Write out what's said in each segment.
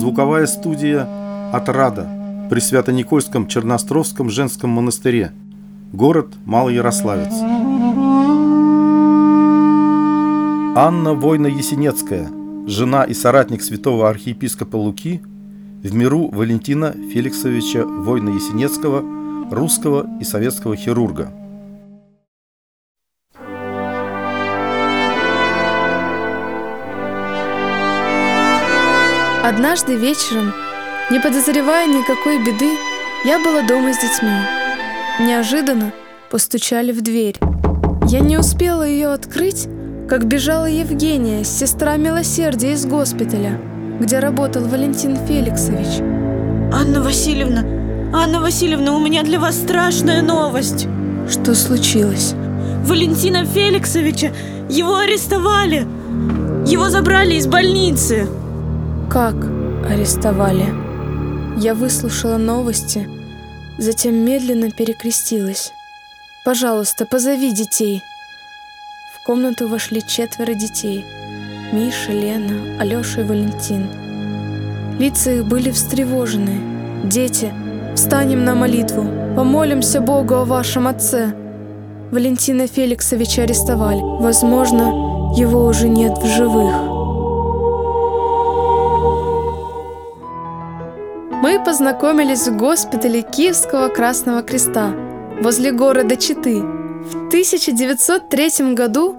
звуковая студия «Отрада» при Свято-Никольском Черностровском женском монастыре, город Малоярославец. Анна Война-Есенецкая, жена и соратник святого архиепископа Луки, в миру Валентина Феликсовича Война-Есенецкого, русского и советского хирурга – Однажды вечером, не подозревая никакой беды, я была дома с детьми. Неожиданно постучали в дверь. Я не успела ее открыть, как бежала Евгения, сестра милосердия из госпиталя, где работал Валентин Феликсович. Анна Васильевна, Анна Васильевна, у меня для вас страшная новость. Что случилось? Валентина Феликсовича, его арестовали. Его забрали из больницы. Как арестовали? Я выслушала новости, затем медленно перекрестилась. «Пожалуйста, позови детей!» В комнату вошли четверо детей. Миша, Лена, Алеша и Валентин. Лица их были встревожены. «Дети, встанем на молитву, помолимся Богу о вашем отце!» Валентина Феликсовича арестовали. Возможно, его уже нет в живых. Мы познакомились в госпитале Киевского Красного Креста возле города Читы. В 1903 году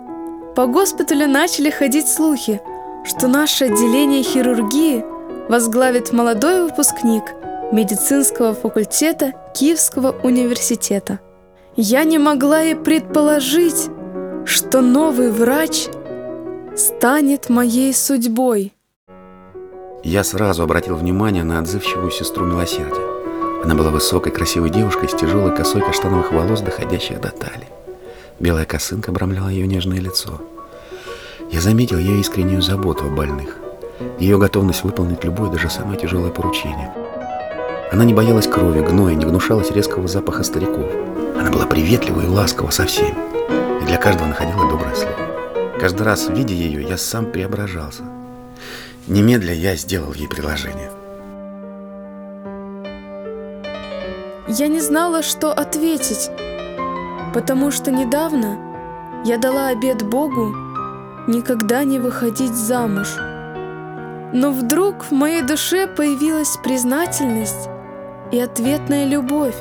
по госпиталю начали ходить слухи, что наше отделение хирургии возглавит молодой выпускник медицинского факультета Киевского университета. Я не могла и предположить, что новый врач станет моей судьбой. Я сразу обратил внимание на отзывчивую сестру милосердия. Она была высокой, красивой девушкой с тяжелой косой каштановых волос, доходящих до талии. Белая косынка обрамляла ее нежное лицо. Я заметил ее искреннюю заботу о больных, ее готовность выполнить любое, даже самое тяжелое поручение. Она не боялась крови, гноя, не гнушалась резкого запаха стариков. Она была приветлива и ласкова со всеми, и для каждого находила доброе слово. Каждый раз, видя ее, я сам преображался – Немедля я сделал ей предложение. Я не знала, что ответить, потому что недавно я дала обет Богу никогда не выходить замуж. Но вдруг в моей душе появилась признательность и ответная любовь.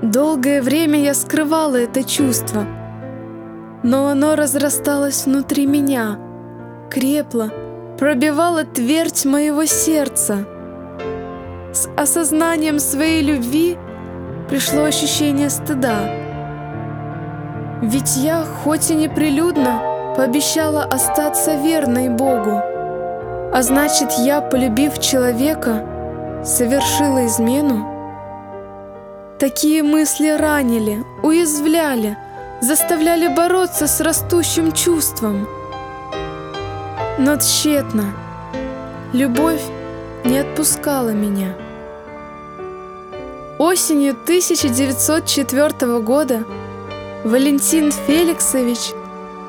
Долгое время я скрывала это чувство, но оно разрасталось внутри меня, крепло – пробивала твердь моего сердца. С осознанием своей любви пришло ощущение стыда. Ведь я, хоть и неприлюдно, пообещала остаться верной Богу. А значит, я, полюбив человека, совершила измену? Такие мысли ранили, уязвляли, заставляли бороться с растущим чувством – но тщетно. Любовь не отпускала меня. Осенью 1904 года Валентин Феликсович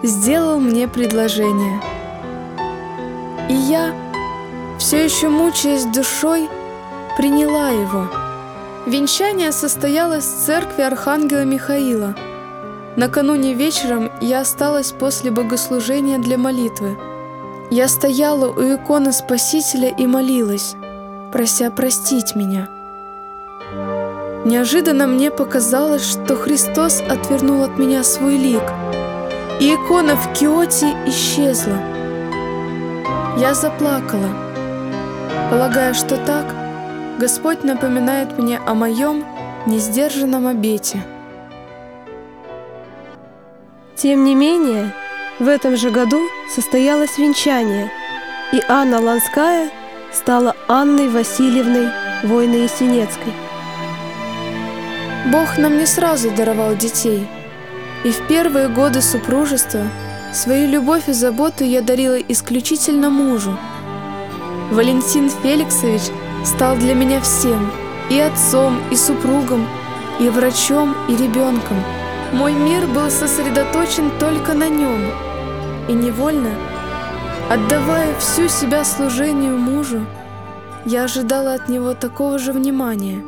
сделал мне предложение. И я, все еще мучаясь душой, приняла его. Венчание состоялось в церкви Архангела Михаила. Накануне вечером я осталась после богослужения для молитвы – я стояла у иконы Спасителя и молилась, прося простить меня. Неожиданно мне показалось, что Христос отвернул от меня свой лик, и икона в киоте исчезла. Я заплакала, полагая, что так Господь напоминает мне о моем несдержанном обете. Тем не менее, в этом же году состоялось венчание, и Анна Ланская стала Анной Васильевной Войно-Ясенецкой. Бог нам не сразу даровал детей, и в первые годы супружества свою любовь и заботу я дарила исключительно мужу. Валентин Феликсович стал для меня всем, и отцом, и супругом, и врачом, и ребенком – мой мир был сосредоточен только на нем, и невольно Отдавая всю себя служению мужу, я ожидала от него такого же внимания.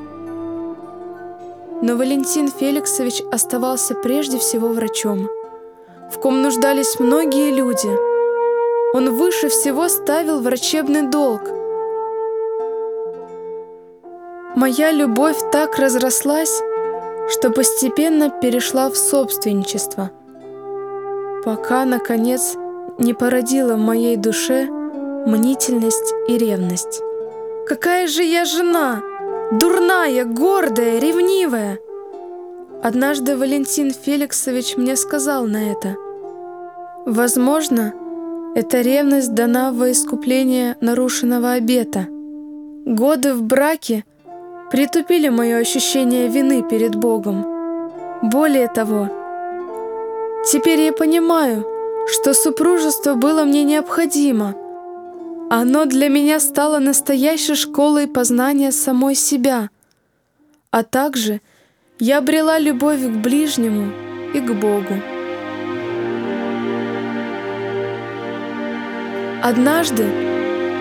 Но Валентин Феликсович оставался прежде всего врачом, в ком нуждались многие люди. Он выше всего ставил врачебный долг. Моя любовь так разрослась, что постепенно перешла в собственничество, пока, наконец, не породила в моей душе мнительность и ревность. Какая же я жена! Дурная, гордая, ревнивая! Однажды Валентин Феликсович мне сказал на это. Возможно, эта ревность дана во искупление нарушенного обета. Годы в браке притупили мое ощущение вины перед Богом. Более того, теперь я понимаю, что супружество было мне необходимо. Оно для меня стало настоящей школой познания самой себя, а также я обрела любовь к ближнему и к Богу. Однажды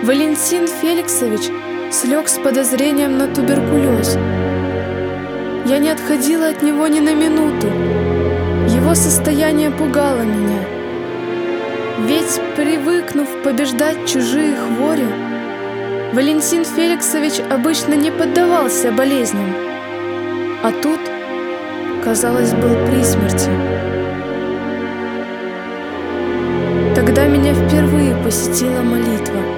Валентин Феликсович слег с подозрением на туберкулез. Я не отходила от него ни на минуту. Его состояние пугало меня – ведь, привыкнув побеждать чужие хвори, Валентин Феликсович обычно не поддавался болезням, а тут, казалось, был при смерти. Тогда меня впервые посетила молитва.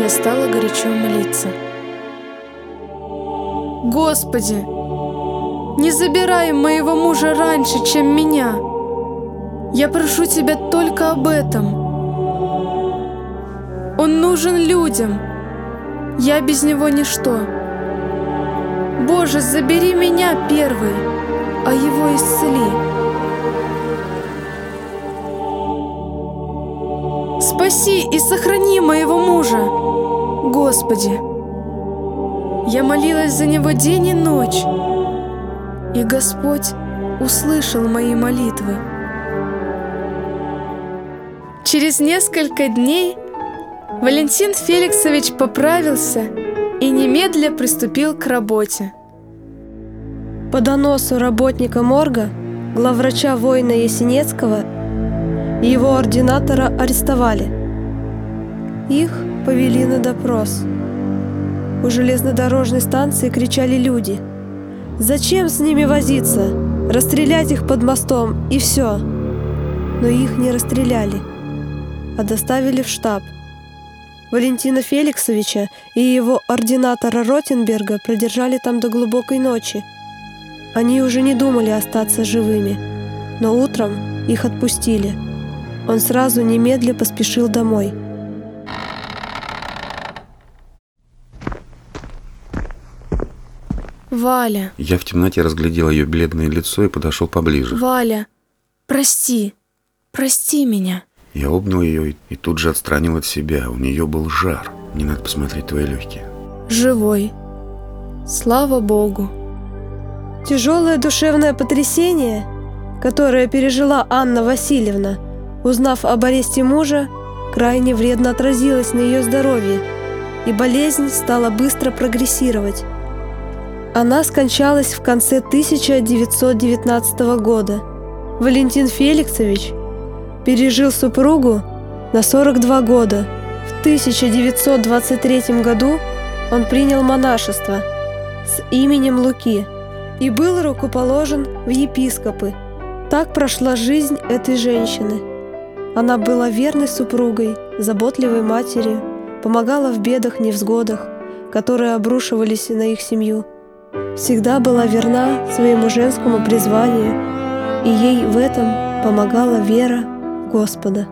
Я стала горячо молиться. Господи, не забирай моего мужа раньше, чем меня. Я прошу тебя только об этом. Он нужен людям. Я без него ничто. Боже, забери меня первый, а его исцели. Спаси и сохрани моего мужа, Господи. Я молилась за него день и ночь, и Господь услышал мои молитвы. Через несколько дней Валентин Феликсович поправился и немедля приступил к работе. По доносу работника морга, главврача воина Есенецкого, его ординатора арестовали. Их повели на допрос. У железнодорожной станции кричали люди. «Зачем с ними возиться? Расстрелять их под мостом и все!» Но их не расстреляли а доставили в штаб. Валентина Феликсовича и его ординатора Ротенберга продержали там до глубокой ночи. Они уже не думали остаться живыми, но утром их отпустили. Он сразу немедля поспешил домой. Валя. Я в темноте разглядел ее бледное лицо и подошел поближе. Валя, прости, прости меня. Я обнял ее и тут же отстранил от себя. У нее был жар. Не надо посмотреть твои легкие. Живой. Слава Богу. Тяжелое душевное потрясение, которое пережила Анна Васильевна, узнав об аресте мужа, крайне вредно отразилось на ее здоровье, и болезнь стала быстро прогрессировать. Она скончалась в конце 1919 года. Валентин Феликсович пережил супругу на 42 года. В 1923 году он принял монашество с именем Луки и был рукоположен в епископы. Так прошла жизнь этой женщины. Она была верной супругой, заботливой матерью, помогала в бедах, невзгодах, которые обрушивались на их семью. Всегда была верна своему женскому призванию, и ей в этом помогала вера Господа.